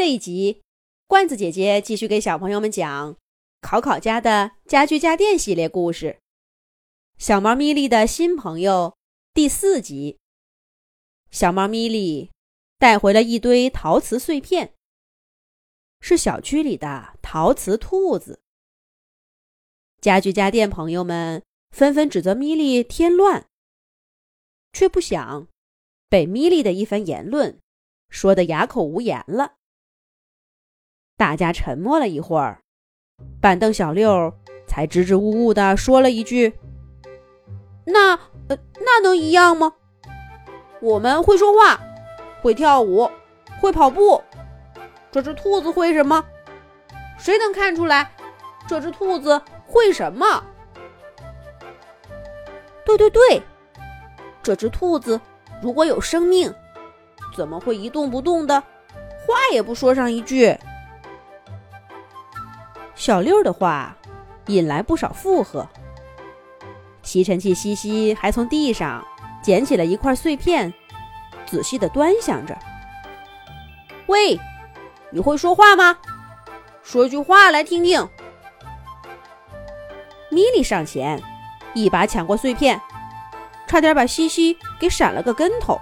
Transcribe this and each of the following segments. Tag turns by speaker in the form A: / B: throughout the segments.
A: 这一集，罐子姐姐继续给小朋友们讲考考家的家居家电系列故事，《小猫咪莉的新朋友》第四集。小猫咪莉带回了一堆陶瓷碎片，是小区里的陶瓷兔子。家居家电朋友们纷纷指责咪莉添乱，却不想被咪莉的一番言论说得哑口无言了。大家沉默了一会儿，板凳小六才支支吾吾地说了一句：“
B: 那……呃，那能一样吗？我们会说话，会跳舞，会跑步。这只兔子会什么？谁能看出来？这只兔子会什么？对对对，这只兔子如果有生命，怎么会一动不动的，话也不说上一句？”
A: 小六的话引来不少附和。吸尘器西西还从地上捡起了一块碎片，仔细的端详着。
B: 喂，你会说话吗？说句话来听听。
A: 米莉上前，一把抢过碎片，差点把西西给闪了个跟头。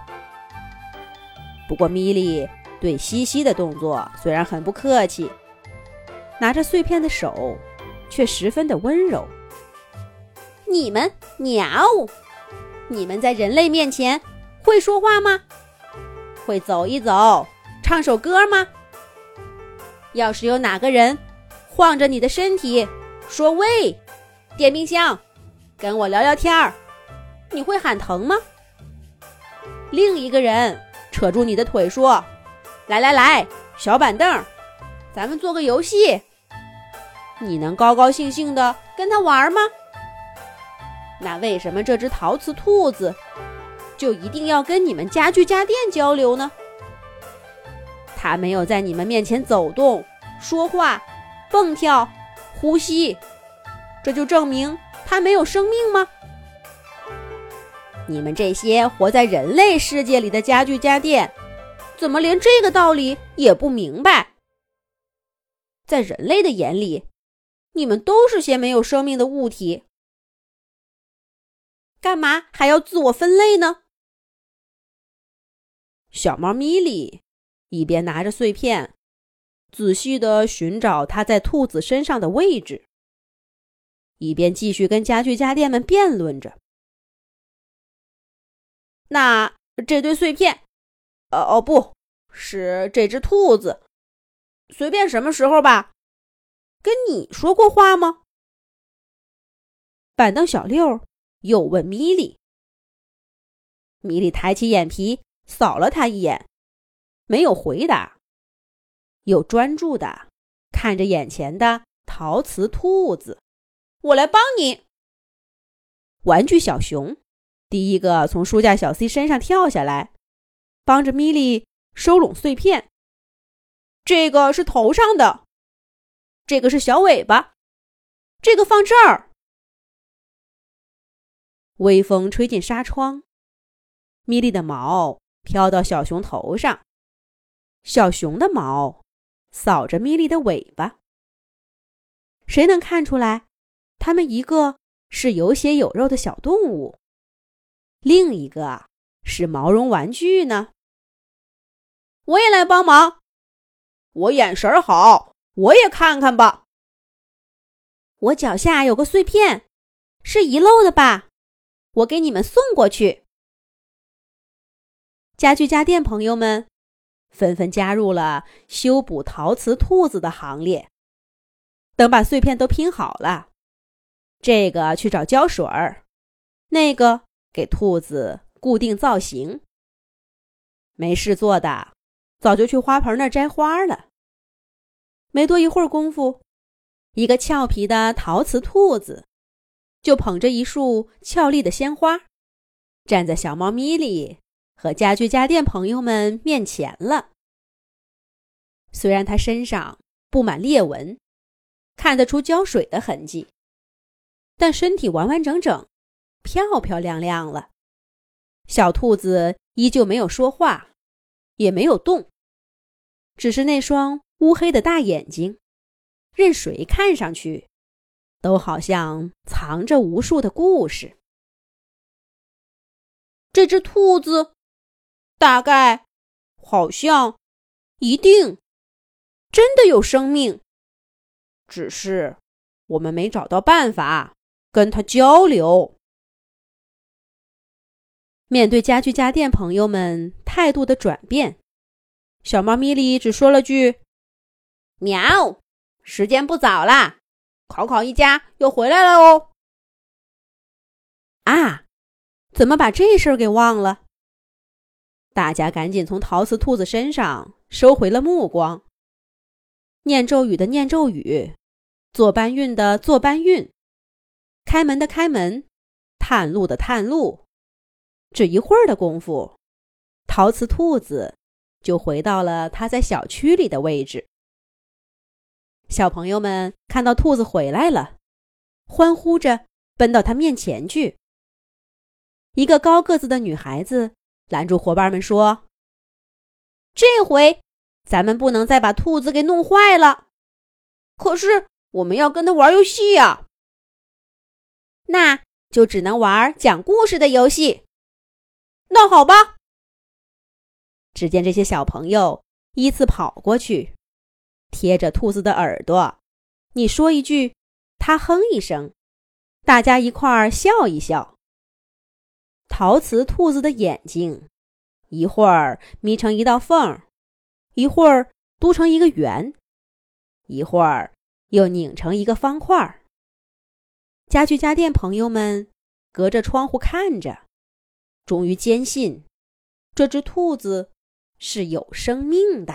A: 不过米莉对西西的动作虽然很不客气。拿着碎片的手，却十分的温柔。
B: 你们鸟，你们在人类面前会说话吗？会走一走，唱首歌吗？要是有哪个人晃着你的身体说“喂，电冰箱，跟我聊聊天儿”，你会喊疼吗？另一个人扯住你的腿说：“来来来，小板凳，咱们做个游戏。”你能高高兴兴的跟他玩吗？那为什么这只陶瓷兔子就一定要跟你们家具家电交流呢？它没有在你们面前走动、说话、蹦跳、呼吸，这就证明它没有生命吗？你们这些活在人类世界里的家具家电，怎么连这个道理也不明白？在人类的眼里。你们都是些没有生命的物体，干嘛还要自我分类呢？
A: 小猫咪莉一边拿着碎片，仔细的寻找它在兔子身上的位置，一边继续跟家具家电们辩论着。
B: 那这堆碎片，哦哦，不是这只兔子，随便什么时候吧。跟你说过话吗？
A: 板凳小六又问米莉。米莉抬起眼皮扫了他一眼，没有回答，又专注的看着眼前的陶瓷兔子。
B: 我来帮你。
A: 玩具小熊第一个从书架小 C 身上跳下来，帮着米莉收拢碎片。
B: 这个是头上的。这个是小尾巴，这个放这儿。
A: 微风吹进纱窗，米莉的毛飘到小熊头上，小熊的毛扫着米莉的尾巴。谁能看出来，它们一个是有血有肉的小动物，另一个是毛绒玩具呢？
B: 我也来帮忙，我眼神好。我也看看吧。我脚下有个碎片，是遗漏的吧？我给你们送过去。
A: 家具家电朋友们纷纷加入了修补陶瓷兔子的行列。等把碎片都拼好了，这个去找胶水儿，那个给兔子固定造型。没事做的，早就去花盆那儿摘花了。没多一会儿功夫，一个俏皮的陶瓷兔子就捧着一束俏丽的鲜花，站在小猫咪里和家具家电朋友们面前了。虽然它身上布满裂纹，看得出浇水的痕迹，但身体完完整整、漂漂亮亮了。小兔子依旧没有说话，也没有动，只是那双乌黑的大眼睛，任谁看上去，都好像藏着无数的故事。
B: 这只兔子，大概，好像，一定，真的有生命，只是我们没找到办法跟它交流。
A: 面对家具家电朋友们态度的转变，小猫咪咪只说了句：“
B: 喵，时间不早啦，考考一家又回来了哦。”
A: 啊，怎么把这事儿给忘了？大家赶紧从陶瓷兔子身上收回了目光。念咒语的念咒语，做搬运的做搬运，开门的开门，探路的探路。只一会儿的功夫，陶瓷兔子就回到了它在小区里的位置。小朋友们看到兔子回来了，欢呼着奔到它面前去。一个高个子的女孩子拦住伙伴们说：“
B: 这回咱们不能再把兔子给弄坏了。可是我们要跟他玩游戏呀，那就只能玩讲故事的游戏。”那好吧。
A: 只见这些小朋友依次跑过去，贴着兔子的耳朵，你说一句，他哼一声，大家一块儿笑一笑。陶瓷兔子的眼睛，一会儿眯成一道缝，一会儿嘟成一个圆，一会儿又拧成一个方块。家具家电朋友们隔着窗户看着。终于坚信，这只兔子是有生命的。